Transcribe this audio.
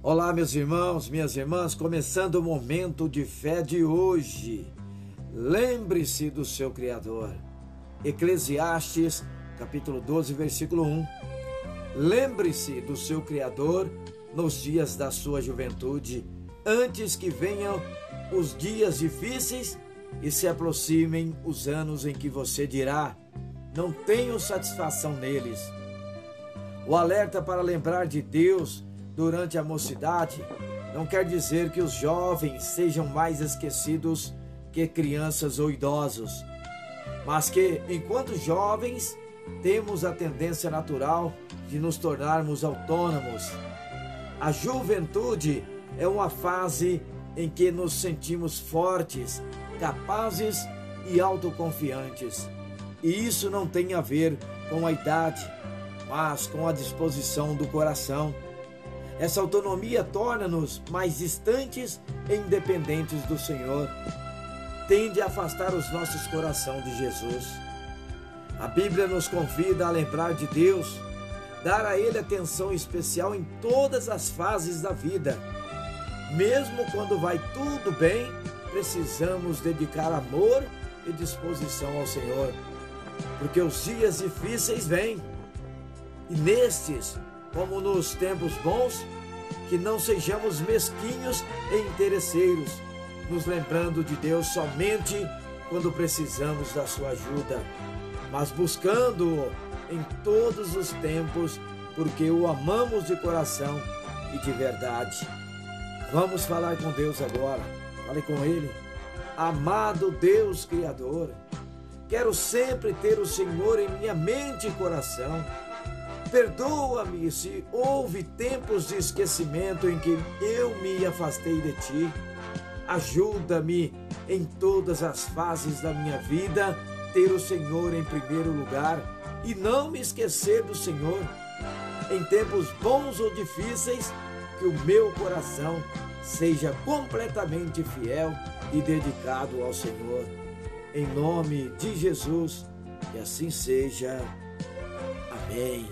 Olá, meus irmãos, minhas irmãs, começando o momento de fé de hoje. Lembre-se do seu Criador. Eclesiastes, capítulo 12, versículo 1. Lembre-se do seu Criador nos dias da sua juventude, antes que venham os dias difíceis e se aproximem os anos em que você dirá: Não tenho satisfação neles. O alerta para lembrar de Deus durante a mocidade não quer dizer que os jovens sejam mais esquecidos que crianças ou idosos, mas que, enquanto jovens, temos a tendência natural de nos tornarmos autônomos. A juventude é uma fase em que nos sentimos fortes, capazes e autoconfiantes. E isso não tem a ver com a idade, mas com a disposição do coração. Essa autonomia torna-nos mais distantes e independentes do Senhor. Tende a afastar os nossos corações de Jesus. A Bíblia nos convida a lembrar de Deus, dar a Ele atenção especial em todas as fases da vida. Mesmo quando vai tudo bem, precisamos dedicar amor e disposição ao Senhor, porque os dias difíceis vêm. E nestes como nos tempos bons, que não sejamos mesquinhos e interesseiros, nos lembrando de Deus somente quando precisamos da sua ajuda, mas buscando-o em todos os tempos, porque o amamos de coração e de verdade. Vamos falar com Deus agora. Fale com Ele. Amado Deus Criador, quero sempre ter o Senhor em minha mente e coração Perdoa-me se houve tempos de esquecimento em que eu me afastei de ti. Ajuda-me em todas as fases da minha vida ter o Senhor em primeiro lugar e não me esquecer do Senhor. Em tempos bons ou difíceis, que o meu coração seja completamente fiel e dedicado ao Senhor. Em nome de Jesus, que assim seja. Amém.